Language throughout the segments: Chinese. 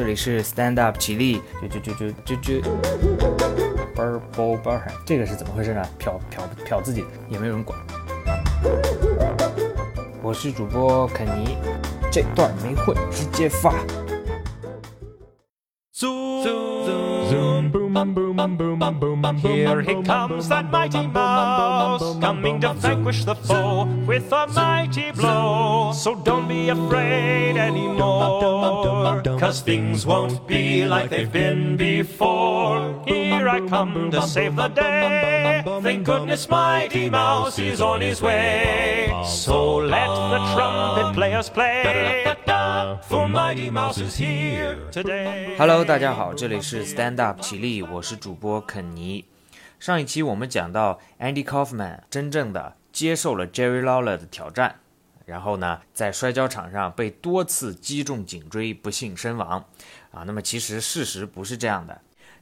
这里是 Stand Up 起立，啾啾啾啾啾啾，bar bar bar，这个是怎么回事呢？瞟瞟瞟自己，也没有人管。我是主播肯尼，这段没会，直接发。Here he comes, that mighty mouse, coming to vanquish the foe with a mighty blow. So don't be afraid anymore, cause things won't be like they've been before. I come to save the day. Thank goodness Mighty Mouse is on his way. So let the trumpet players play. For Mighty Mouse is here today. Hello，大家好，这里是 Stand Up 起立，我是主播肯尼。上一期我们讲到 Andy Kaufman 真正的接受了 Jerry Lawler 的挑战，然后呢，在摔跤场上被多次击中颈椎，不幸身亡。啊，那么其实事实不是这样的，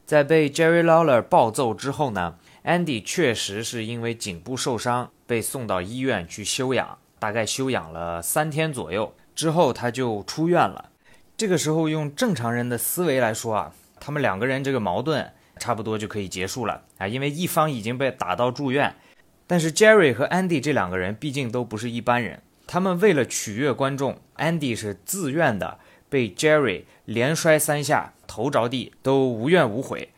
在被 Jerry Lawler 暴揍之后呢，Andy 确实是因为颈部受伤被送到医院去休养，大概休养了三天左右。之后他就出院了。这个时候用正常人的思维来说啊，他们两个人这个矛盾差不多就可以结束了啊，因为一方已经被打到住院。但是 Jerry 和 Andy 这两个人毕竟都不是一般人，他们为了取悦观众，Andy 是自愿的被 Jerry 连摔三下，头着地都无怨无悔。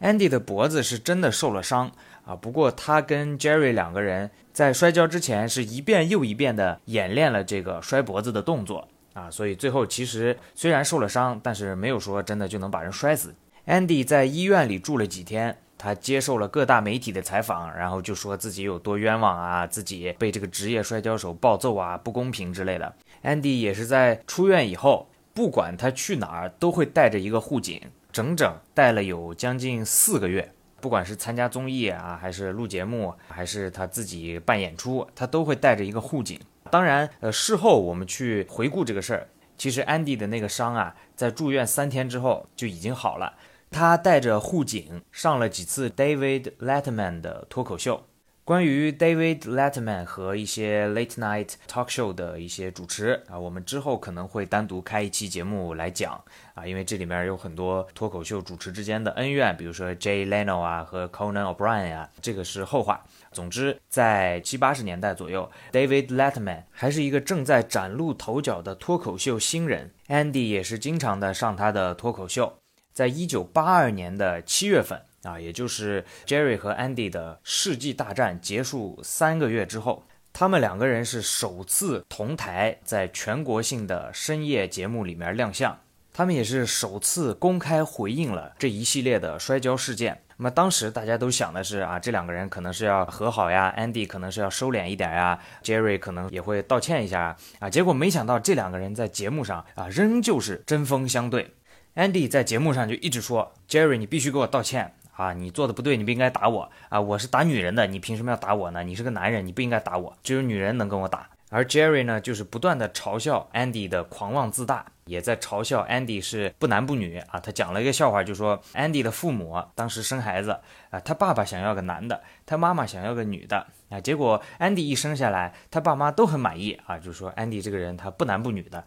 Andy 的脖子是真的受了伤啊，不过他跟 Jerry 两个人。在摔跤之前是一遍又一遍的演练了这个摔脖子的动作啊，所以最后其实虽然受了伤，但是没有说真的就能把人摔死。Andy 在医院里住了几天，他接受了各大媒体的采访，然后就说自己有多冤枉啊，自己被这个职业摔跤手暴揍啊，不公平之类的。Andy 也是在出院以后，不管他去哪儿都会带着一个护颈，整整带了有将近四个月。不管是参加综艺啊，还是录节目，还是他自己办演出，他都会带着一个护颈。当然，呃，事后我们去回顾这个事儿，其实 Andy 的那个伤啊，在住院三天之后就已经好了。他带着护颈上了几次 David Letterman 的脱口秀。关于 David Letterman 和一些 Late Night Talk Show 的一些主持啊，我们之后可能会单独开一期节目来讲啊，因为这里面有很多脱口秀主持之间的恩怨，比如说 Jay Leno 啊和 Conan O'Brien 啊，这个是后话。总之，在七八十年代左右，David Letterman 还是一个正在崭露头角的脱口秀新人，Andy 也是经常的上他的脱口秀。在一九八二年的七月份。啊，也就是 Jerry 和 Andy 的世纪大战结束三个月之后，他们两个人是首次同台在全国性的深夜节目里面亮相，他们也是首次公开回应了这一系列的摔跤事件。那么当时大家都想的是啊，这两个人可能是要和好呀，Andy 可能是要收敛一点呀，Jerry 可能也会道歉一下啊。结果没想到这两个人在节目上啊，仍旧是针锋相对。Andy 在节目上就一直说，Jerry 你必须给我道歉。啊，你做的不对，你不应该打我啊！我是打女人的，你凭什么要打我呢？你是个男人，你不应该打我，只有女人能跟我打。而 Jerry 呢，就是不断的嘲笑 Andy 的狂妄自大，也在嘲笑 Andy 是不男不女啊。他讲了一个笑话，就说 Andy 的父母当时生孩子啊，他爸爸想要个男的，他妈妈想要个女的啊。结果 Andy 一生下来，他爸妈都很满意啊，就说 Andy 这个人他不男不女的。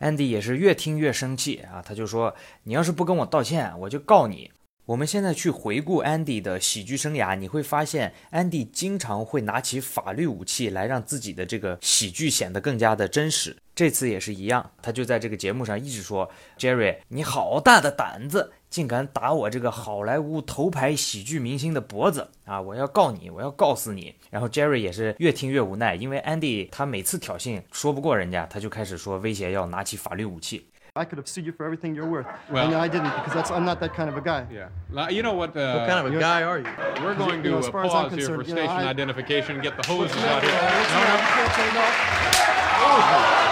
Andy 也是越听越生气啊，他就说你要是不跟我道歉，我就告你。我们现在去回顾 Andy 的喜剧生涯，你会发现 Andy 经常会拿起法律武器来让自己的这个喜剧显得更加的真实。这次也是一样，他就在这个节目上一直说：“Jerry，你好大的胆子，竟敢打我这个好莱坞头牌喜剧明星的脖子啊！我要告你，我要告死你！”然后 Jerry 也是越听越无奈，因为 Andy 他每次挑衅说不过人家，他就开始说威胁要拿起法律武器。I could have sued you for everything you're worth. Well, and I didn't because that's I'm not that kind of a guy. Yeah. You know what? Uh, what kind of a guy are you? We're going to you know, uh, pause here for station know, I, identification. Get the hoses out here. No, no.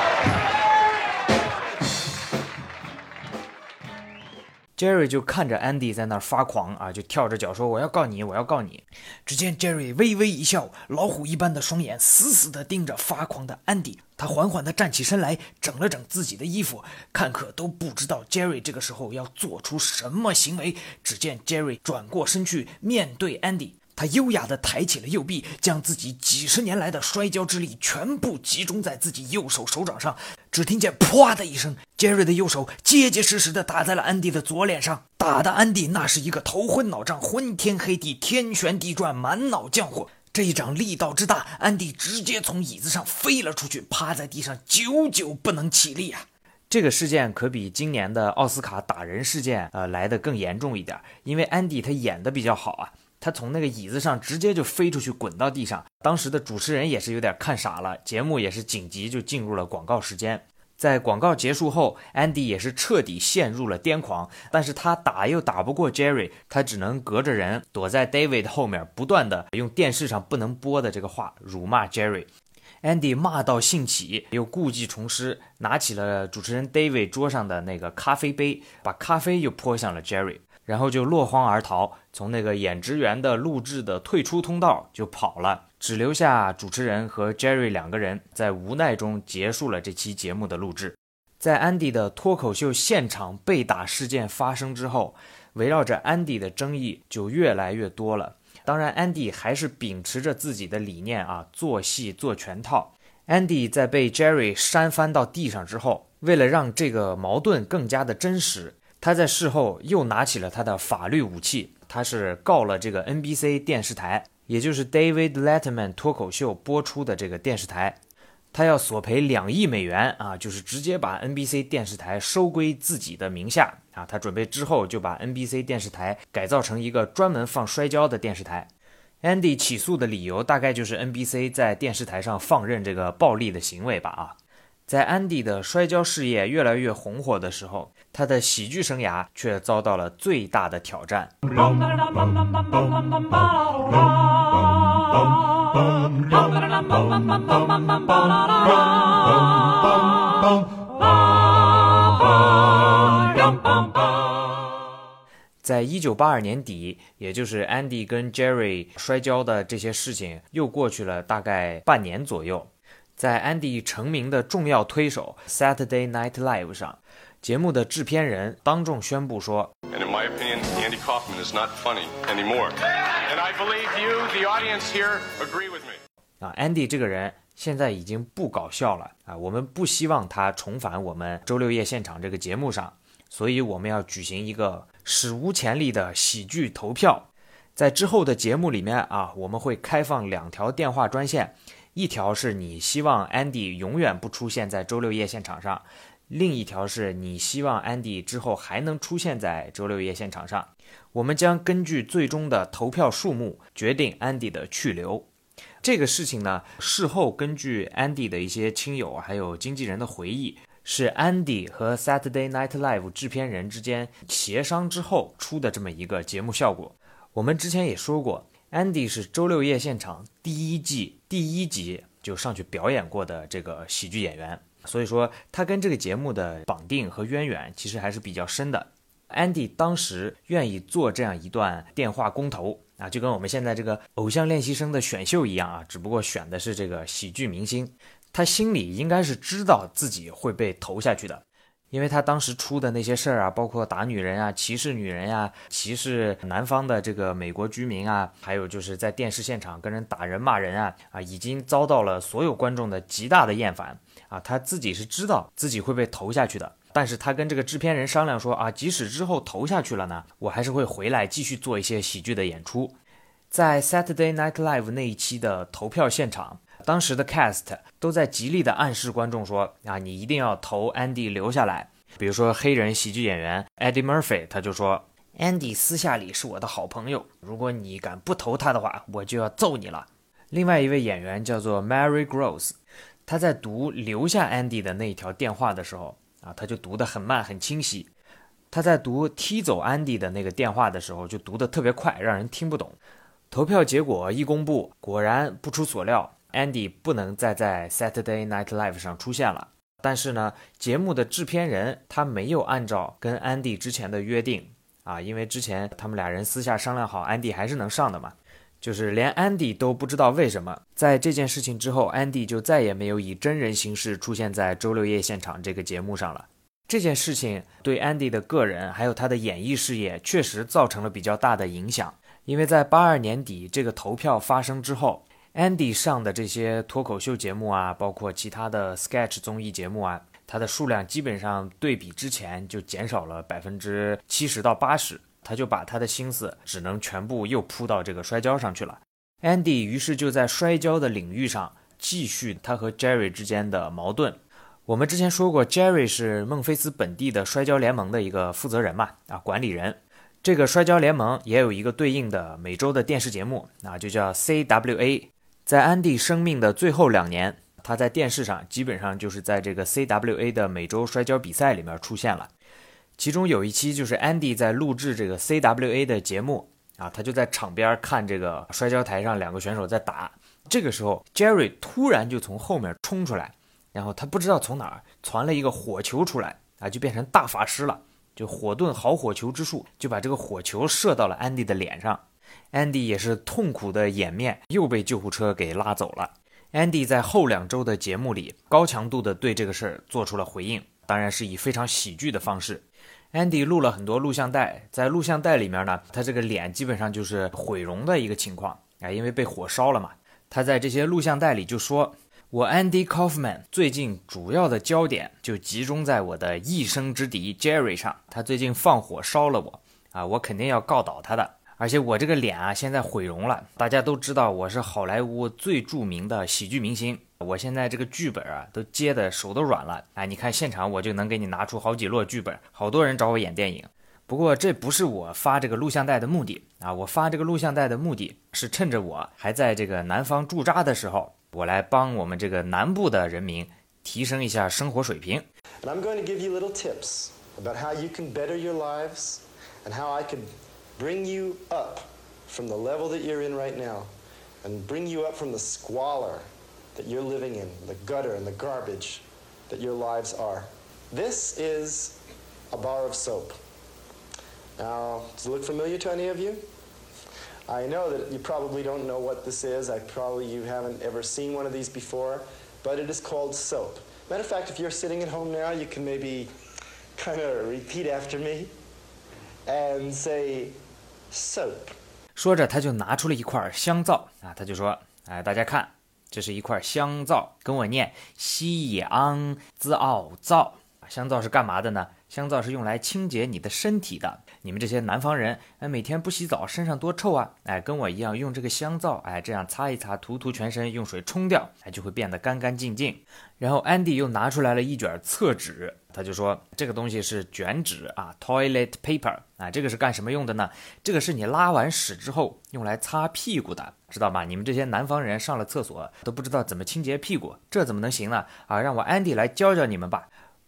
Jerry 就看着 Andy 在那儿发狂啊，就跳着脚说：“我要告你，我要告你。”只见 Jerry 微微一笑，老虎一般的双眼死死地盯着发狂的 Andy。他缓缓地站起身来，整了整自己的衣服。看客都不知道 Jerry 这个时候要做出什么行为。只见 Jerry 转过身去面对 Andy，他优雅地抬起了右臂，将自己几十年来的摔跤之力全部集中在自己右手手掌上。只听见“啪”的一声。杰瑞的右手结结实实地打在了安迪的左脸上，打的安迪那是一个头昏脑胀、昏天黑地、天旋地转、满脑浆糊。这一掌力道之大，安迪直接从椅子上飞了出去，趴在地上久久不能起立啊！这个事件可比今年的奥斯卡打人事件呃来的更严重一点，因为安迪他演的比较好啊，他从那个椅子上直接就飞出去，滚到地上。当时的主持人也是有点看傻了，节目也是紧急就进入了广告时间。在广告结束后，安迪也是彻底陷入了癫狂。但是他打又打不过 Jerry，他只能隔着人躲在 David 后面，不断的用电视上不能播的这个话辱骂 Jerry。Andy 骂到兴起，又故技重施，拿起了主持人 David 桌上的那个咖啡杯，把咖啡又泼向了 Jerry，然后就落荒而逃，从那个演职员的录制的退出通道就跑了。只留下主持人和 Jerry 两个人，在无奈中结束了这期节目的录制。在安迪的脱口秀现场被打事件发生之后，围绕着安迪的争议就越来越多了。当然，安迪还是秉持着自己的理念啊，做戏做全套。安迪在被 Jerry 扇翻到地上之后，为了让这个矛盾更加的真实，他在事后又拿起了他的法律武器，他是告了这个 NBC 电视台。也就是 David Letterman 脱口秀播出的这个电视台，他要索赔两亿美元啊，就是直接把 NBC 电视台收归自己的名下啊。他准备之后就把 NBC 电视台改造成一个专门放摔跤的电视台。Andy 起诉的理由大概就是 NBC 在电视台上放任这个暴力的行为吧啊。在安迪的摔跤事业越来越红火的时候，他的喜剧生涯却遭到了最大的挑战。在一九八二年底，也就是安迪跟 Jerry 摔跤的这些事情又过去了大概半年左右。在安迪成名的重要推手 Saturday Night Live 上，节目的制片人当众宣布说：“And in my opinion, Andy Kaufman is not funny anymore. And I believe you, the audience here, agree with me.” 啊，Andy 这个人现在已经不搞笑了啊！我们不希望他重返我们周六夜现场这个节目上，所以我们要举行一个史无前例的喜剧投票。在之后的节目里面啊，我们会开放两条电话专线。一条是你希望 Andy 永远不出现在周六夜现场上，另一条是你希望 Andy 之后还能出现在周六夜现场上。我们将根据最终的投票数目决定 Andy 的去留。这个事情呢，事后根据 Andy 的一些亲友还有经纪人的回忆，是 Andy 和 Saturday Night Live 制片人之间协商之后出的这么一个节目效果。我们之前也说过。Andy 是周六夜现场第一季第一集就上去表演过的这个喜剧演员，所以说他跟这个节目的绑定和渊源其实还是比较深的。Andy 当时愿意做这样一段电话公投啊，就跟我们现在这个偶像练习生的选秀一样啊，只不过选的是这个喜剧明星，他心里应该是知道自己会被投下去的。因为他当时出的那些事儿啊，包括打女人啊、歧视女人呀、歧视南方的这个美国居民啊，还有就是在电视现场跟人打人骂人啊，啊，已经遭到了所有观众的极大的厌烦啊。他自己是知道自己会被投下去的，但是他跟这个制片人商量说啊，即使之后投下去了呢，我还是会回来继续做一些喜剧的演出。在 Saturday Night Live 那一期的投票现场。当时的 cast 都在极力的暗示观众说：“啊，你一定要投 Andy 留下来。”比如说黑人喜剧演员 Eddie Murphy，他就说：“Andy 私下里是我的好朋友，如果你敢不投他的话，我就要揍你了。”另外一位演员叫做 Mary Gross，他在读留下 Andy 的那一条电话的时候，啊，他就读得很慢很清晰。他在读踢走 Andy 的那个电话的时候，就读得特别快，让人听不懂。投票结果一公布，果然不出所料。Andy 不能再在 Saturday Night Live 上出现了，但是呢，节目的制片人他没有按照跟 Andy 之前的约定啊，因为之前他们俩人私下商量好，Andy 还是能上的嘛，就是连 Andy 都不知道为什么，在这件事情之后，Andy 就再也没有以真人形式出现在周六夜现场这个节目上了。这件事情对 Andy 的个人还有他的演艺事业确实造成了比较大的影响，因为在八二年底这个投票发生之后。Andy 上的这些脱口秀节目啊，包括其他的 sketch 综艺节目啊，它的数量基本上对比之前就减少了百分之七十到八十。他就把他的心思只能全部又扑到这个摔跤上去了。Andy 于是就在摔跤的领域上继续他和 Jerry 之间的矛盾。我们之前说过，Jerry 是孟菲斯本地的摔跤联盟的一个负责人嘛，啊，管理人。这个摔跤联盟也有一个对应的每周的电视节目，啊，就叫 CWA。在安迪生命的最后两年，他在电视上基本上就是在这个 CWA 的每周摔跤比赛里面出现了。其中有一期就是安迪在录制这个 CWA 的节目啊，他就在场边看这个摔跤台上两个选手在打。这个时候，Jerry 突然就从后面冲出来，然后他不知道从哪儿传了一个火球出来啊，就变成大法师了，就火遁好火球之术，就把这个火球射到了安迪的脸上。Andy 也是痛苦的掩面，又被救护车给拉走了。Andy 在后两周的节目里高强度的对这个事儿做出了回应，当然是以非常喜剧的方式。Andy 录了很多录像带，在录像带里面呢，他这个脸基本上就是毁容的一个情况啊，因为被火烧了嘛。他在这些录像带里就说：“我 Andy Kaufman 最近主要的焦点就集中在我的一生之敌 Jerry 上，他最近放火烧了我啊，我肯定要告倒他的。”而且我这个脸啊，现在毁容了。大家都知道我是好莱坞最著名的喜剧明星，我现在这个剧本啊，都接的手都软了。哎，你看现场我就能给你拿出好几摞剧本，好多人找我演电影。不过这不是我发这个录像带的目的啊，我发这个录像带的目的是趁着我还在这个南方驻扎的时候，我来帮我们这个南部的人民提升一下生活水平。I'm going to give you little tips about how you can better your lives and how I can. Bring you up from the level that you're in right now and bring you up from the squalor that you're living in, the gutter and the garbage that your lives are. This is a bar of soap. Now, does it look familiar to any of you? I know that you probably don't know what this is. I probably you haven't ever seen one of these before, but it is called soap. Matter of fact, if you're sitting at home now, you can maybe kind of repeat after me and say, soap，说着他就拿出了一块香皂啊，他就说：“哎，大家看，这是一块香皂，跟我念西野昂兹奥皂。香皂是干嘛的呢？香皂是用来清洁你的身体的。你们这些南方人，哎，每天不洗澡，身上多臭啊！哎，跟我一样用这个香皂，哎，这样擦一擦，涂涂全身，用水冲掉，哎，就会变得干干净净。然后安迪又拿出来了一卷厕纸。”他就说这个东西是卷纸啊，toilet paper 啊，这个是干什么用的呢？这个是你拉完屎之后用来擦屁股的，知道吗？你们这些南方人上了厕所都不知道怎么清洁屁股，这怎么能行呢？啊，让我 Andy 来教教你们吧。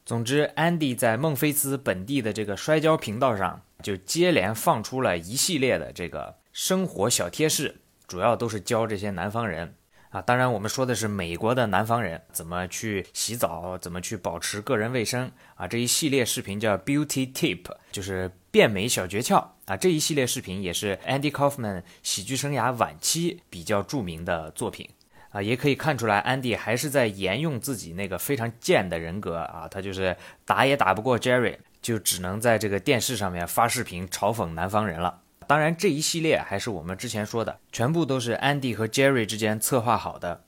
总之，Andy 在孟菲斯本地的这个摔跤频道上就接连放出了一系列的这个生活小贴士，主要都是教这些南方人。啊，当然，我们说的是美国的南方人怎么去洗澡，怎么去保持个人卫生啊。这一系列视频叫 Beauty Tip，就是变美小诀窍啊。这一系列视频也是 Andy Kaufman 喜剧生涯晚期比较著名的作品啊。也可以看出来安迪还是在沿用自己那个非常贱的人格啊。他就是打也打不过 Jerry，就只能在这个电视上面发视频嘲讽南方人了。当然，这一系列还是我们之前说的，全部都是安迪和 Jerry 之间策划好的。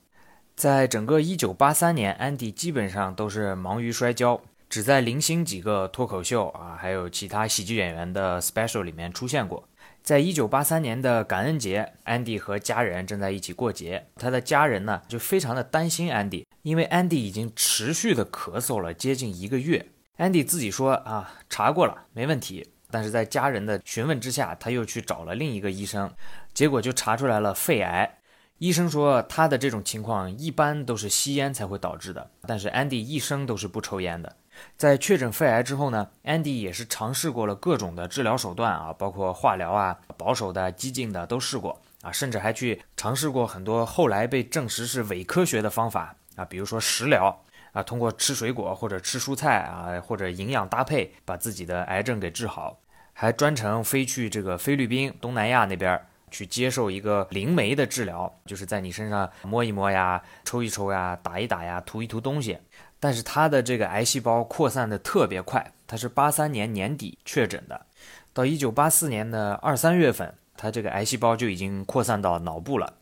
在整个1983年，安迪基本上都是忙于摔跤，只在零星几个脱口秀啊，还有其他喜剧演员的 special 里面出现过。在1983年的感恩节，安迪和家人正在一起过节，他的家人呢就非常的担心安迪，因为安迪已经持续的咳嗽了接近一个月。安迪自己说啊，查过了，没问题。但是在家人的询问之下，他又去找了另一个医生，结果就查出来了肺癌。医生说他的这种情况一般都是吸烟才会导致的，但是安迪一生都是不抽烟的。在确诊肺癌之后呢，Andy 也是尝试过了各种的治疗手段啊，包括化疗啊、保守的、激进的都试过啊，甚至还去尝试过很多后来被证实是伪科学的方法啊，比如说食疗。啊，通过吃水果或者吃蔬菜啊，或者营养搭配，把自己的癌症给治好，还专程飞去这个菲律宾、东南亚那边去接受一个灵媒的治疗，就是在你身上摸一摸呀、抽一抽呀、打一打呀、涂一涂东西。但是他的这个癌细胞扩散的特别快，他是八三年年底确诊的，到一九八四年的二三月份，他这个癌细胞就已经扩散到脑部了。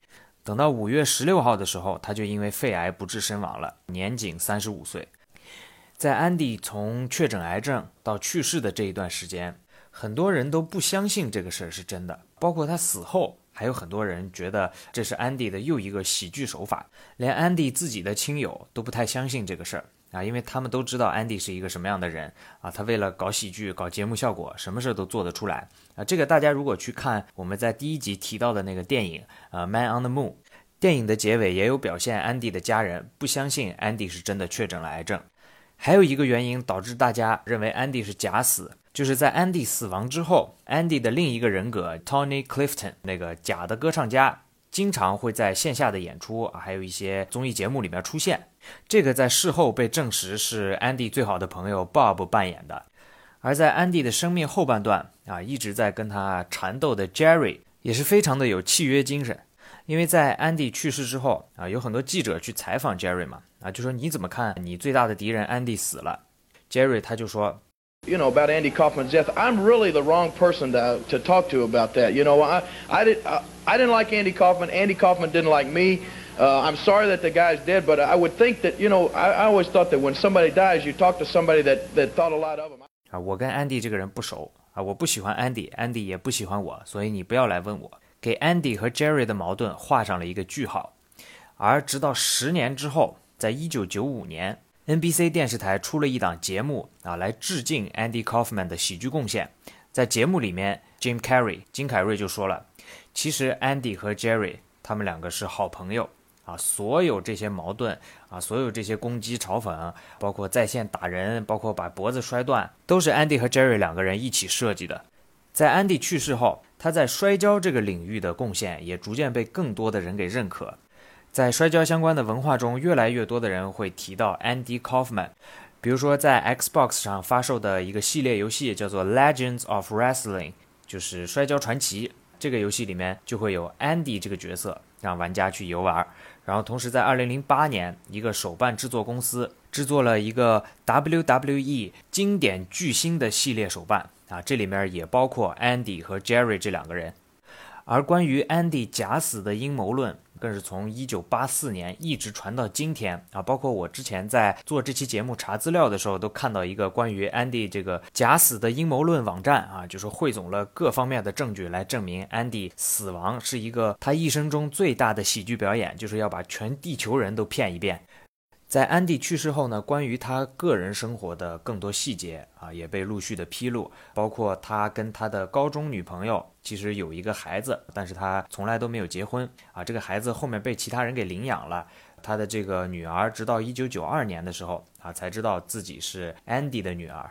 等到五月十六号的时候，他就因为肺癌不治身亡了，年仅三十五岁。在安迪从确诊癌症到去世的这一段时间，很多人都不相信这个事儿是真的，包括他死后，还有很多人觉得这是安迪的又一个喜剧手法，连安迪自己的亲友都不太相信这个事儿啊，因为他们都知道安迪是一个什么样的人啊，他为了搞喜剧、搞节目效果，什么事都做得出来啊。这个大家如果去看我们在第一集提到的那个电影呃《Man on the Moon》，电影的结尾也有表现，安迪的家人不相信安迪是真的确诊了癌症。还有一个原因导致大家认为安迪是假死，就是在安迪死亡之后，安迪的另一个人格 Tony Clifton 那个假的歌唱家，经常会在线下的演出啊，还有一些综艺节目里面出现。这个在事后被证实是安迪最好的朋友 Bob 扮演的。而在安迪的生命后半段啊，一直在跟他缠斗的 Jerry 也是非常的有契约精神。因为在安迪去世之后啊，有很多记者去采访 Jerry 嘛，啊，就说你怎么看你最大的敌人安迪死了？Jerry 他就说，You know about Andy Kaufman's death, I'm really the wrong person to to talk to about that. You know, I I did I didn't like Andy Kaufman. Andy Kaufman didn't like me. Uh, I'm sorry that the guy's dead, but I would think that you know I, I always thought that when somebody dies, you talk to somebody that that thought a lot of him. 啊，我跟安迪这个人不熟啊，我不喜欢安迪，安迪也不喜欢我，所以你不要来问我。 给 Andy 和 Jerry 的矛盾画上了一个句号，而直到十年之后，在一九九五年，NBC 电视台出了一档节目啊，来致敬 Andy Kaufman 的喜剧贡献。在节目里面，Jim Carrey 金凯瑞就说了，其实 Andy 和 Jerry 他们两个是好朋友啊，所有这些矛盾啊，所有这些攻击嘲讽，包括在线打人，包括把脖子摔断，都是 Andy 和 Jerry 两个人一起设计的。在安迪去世后，他在摔跤这个领域的贡献也逐渐被更多的人给认可。在摔跤相关的文化中，越来越多的人会提到 Andy Kaufman。比如说，在 Xbox 上发售的一个系列游戏叫做《Legends of Wrestling》，就是摔跤传奇。这个游戏里面就会有 Andy 这个角色，让玩家去游玩。然后，同时在2008年，一个手办制作公司制作了一个 WWE 经典巨星的系列手办。啊，这里面也包括 Andy 和 Jerry 这两个人，而关于 Andy 假死的阴谋论，更是从1984年一直传到今天啊。包括我之前在做这期节目查资料的时候，都看到一个关于 Andy 这个假死的阴谋论网站啊，就是汇总了各方面的证据来证明 Andy 死亡是一个他一生中最大的喜剧表演，就是要把全地球人都骗一遍。在安迪去世后呢，关于他个人生活的更多细节啊，也被陆续的披露，包括他跟他的高中女朋友其实有一个孩子，但是他从来都没有结婚。啊，这个孩子后面被其他人给领养了，他的这个女儿直到一九九二年的时候啊，才知道自己是安迪的女儿，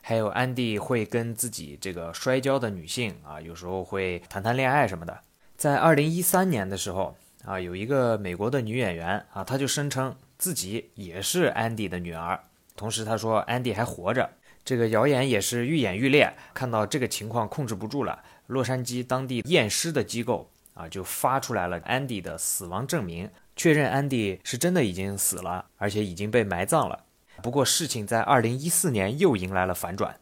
还有安迪会跟自己这个摔跤的女性啊，有时候会谈谈恋爱什么的，在二零一三年的时候啊，有一个美国的女演员啊，她就声称。自己也是安迪的女儿，同时他说安迪还活着。这个谣言也是愈演愈烈。看到这个情况控制不住了，洛杉矶当地验尸的机构啊就发出来了安迪的死亡证明，确认安迪是真的已经死了，而且已经被埋葬了。不过事情在二零一四年又迎来了反转。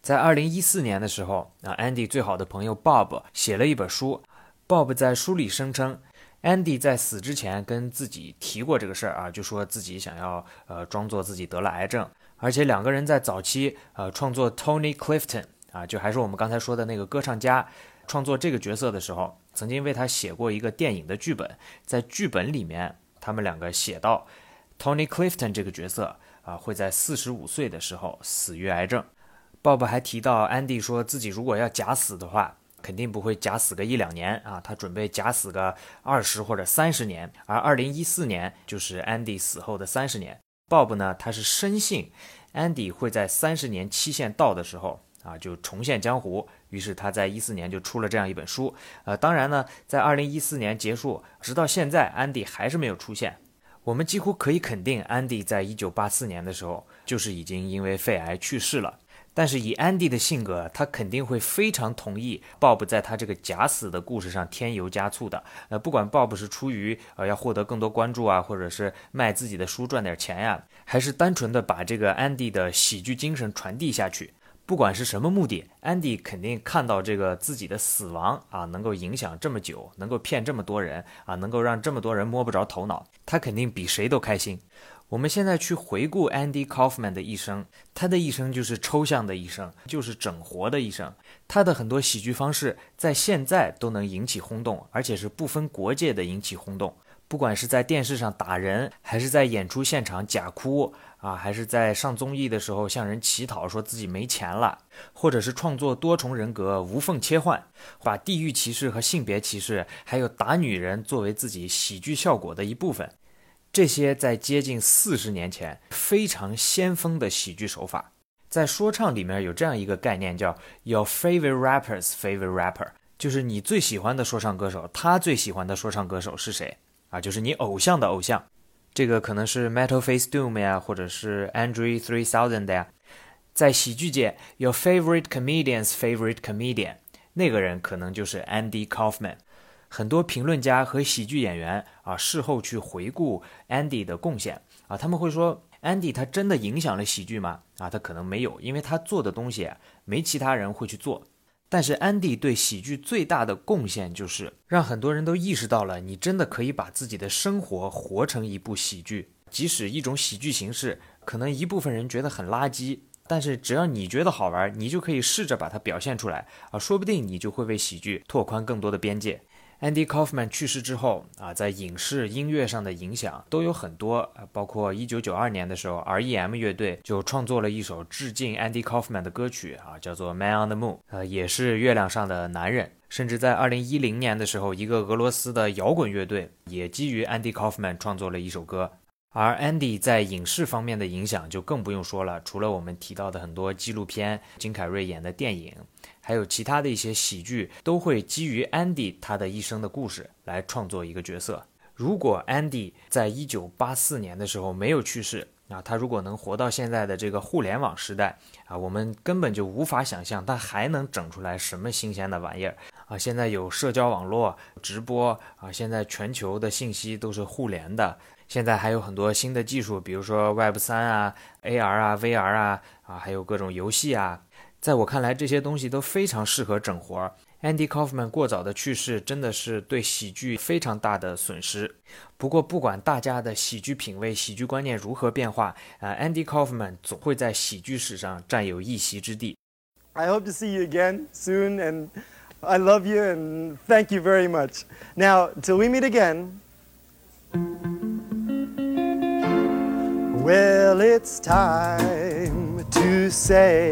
在二零一四年的时候，啊，安迪最好的朋友 Bob 写了一本书，Bob 在书里声称。Andy 在死之前跟自己提过这个事儿啊，就说自己想要呃装作自己得了癌症，而且两个人在早期呃创作 Tony Clifton 啊，就还是我们刚才说的那个歌唱家，创作这个角色的时候，曾经为他写过一个电影的剧本，在剧本里面他们两个写到 Tony Clifton 这个角色啊会在四十五岁的时候死于癌症。Bob 还提到 Andy 说自己如果要假死的话。肯定不会假死个一两年啊，他准备假死个二十或者三十年，而二零一四年就是安迪死后的三十年。Bob 呢，他是深信安迪会在三十年期限到的时候啊，就重现江湖。于是他在一四年就出了这样一本书。呃，当然呢，在二零一四年结束，直到现在，安迪还是没有出现。我们几乎可以肯定，安迪在一九八四年的时候就是已经因为肺癌去世了。但是以安迪的性格，他肯定会非常同意 Bob 在他这个假死的故事上添油加醋的。呃，不管 Bob 是出于呃要获得更多关注啊，或者是卖自己的书赚点钱呀，还是单纯的把这个安迪的喜剧精神传递下去，不管是什么目的，安迪肯定看到这个自己的死亡啊，能够影响这么久，能够骗这么多人啊，能够让这么多人摸不着头脑，他肯定比谁都开心。我们现在去回顾 Andy Kaufman 的一生，他的一生就是抽象的一生，就是整活的一生。他的很多喜剧方式在现在都能引起轰动，而且是不分国界的引起轰动。不管是在电视上打人，还是在演出现场假哭啊，还是在上综艺的时候向人乞讨说自己没钱了，或者是创作多重人格无缝切换，把地域歧视和性别歧视，还有打女人作为自己喜剧效果的一部分。这些在接近四十年前非常先锋的喜剧手法，在说唱里面有这样一个概念叫 “your favorite rapper's favorite rapper”，就是你最喜欢的说唱歌手，他最喜欢的说唱歌手是谁啊？就是你偶像的偶像。这个可能是 Metal Face Doom 呀，或者是 Andre Three Thousand 呀。在喜剧界，your favorite comedian's favorite comedian，那个人可能就是 Andy Kaufman。很多评论家和喜剧演员啊，事后去回顾 Andy 的贡献啊，他们会说，Andy 他真的影响了喜剧吗？啊，他可能没有，因为他做的东西没其他人会去做。但是 Andy 对喜剧最大的贡献就是让很多人都意识到了，你真的可以把自己的生活活成一部喜剧，即使一种喜剧形式可能一部分人觉得很垃圾，但是只要你觉得好玩，你就可以试着把它表现出来啊，说不定你就会为喜剧拓宽更多的边界。Andy Kaufman 去世之后啊，在影视音乐上的影响都有很多，包括1992年的时候，R.E.M. 乐队就创作了一首致敬 Andy Kaufman 的歌曲啊，叫做《Man on the Moon》，呃，也是月亮上的男人。甚至在2010年的时候，一个俄罗斯的摇滚乐队也基于 Andy Kaufman 创作了一首歌。而 Andy 在影视方面的影响就更不用说了，除了我们提到的很多纪录片，金凯瑞演的电影。还有其他的一些喜剧都会基于 Andy 他的一生的故事来创作一个角色。如果 Andy 在一九八四年的时候没有去世，啊，他如果能活到现在的这个互联网时代，啊，我们根本就无法想象他还能整出来什么新鲜的玩意儿啊！现在有社交网络直播啊，现在全球的信息都是互联的，现在还有很多新的技术，比如说 Web 三啊、AR 啊、VR 啊，啊，还有各种游戏啊。在我看来，这些东西都非常适合整活儿。Andy Kaufman 过早的去世，真的是对喜剧非常大的损失。不过，不管大家的喜剧品味、喜剧观念如何变化，啊，Andy Kaufman 总会在喜剧史上占有一席之地。I hope to see you again soon, and I love you and thank you very much. Now, till we meet again. Well, it's time to say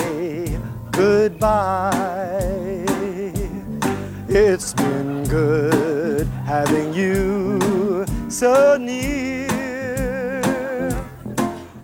Goodbye. It's been good having you so near.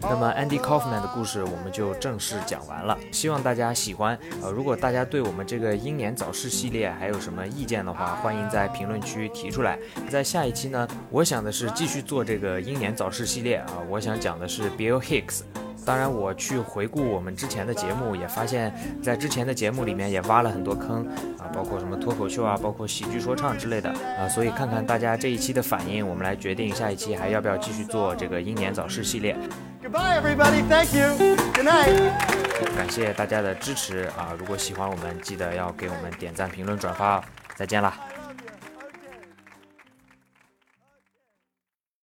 那么 Andy Kaufman 的故事我们就正式讲完了，希望大家喜欢。呃，如果大家对我们这个英年早逝系列还有什么意见的话，欢迎在评论区提出来。在下一期呢，我想的是继续做这个英年早逝系列啊，我想讲的是 Bill Hicks。当然，我去回顾我们之前的节目，也发现，在之前的节目里面也挖了很多坑啊，包括什么脱口秀啊，包括喜剧说唱之类的啊，所以看看大家这一期的反应，我们来决定下一期还要不要继续做这个英年早逝系列。Goodbye, everybody. Thank you. Good night. 感谢大家的支持啊！如果喜欢我们，记得要给我们点赞、评论、转发。再见啦！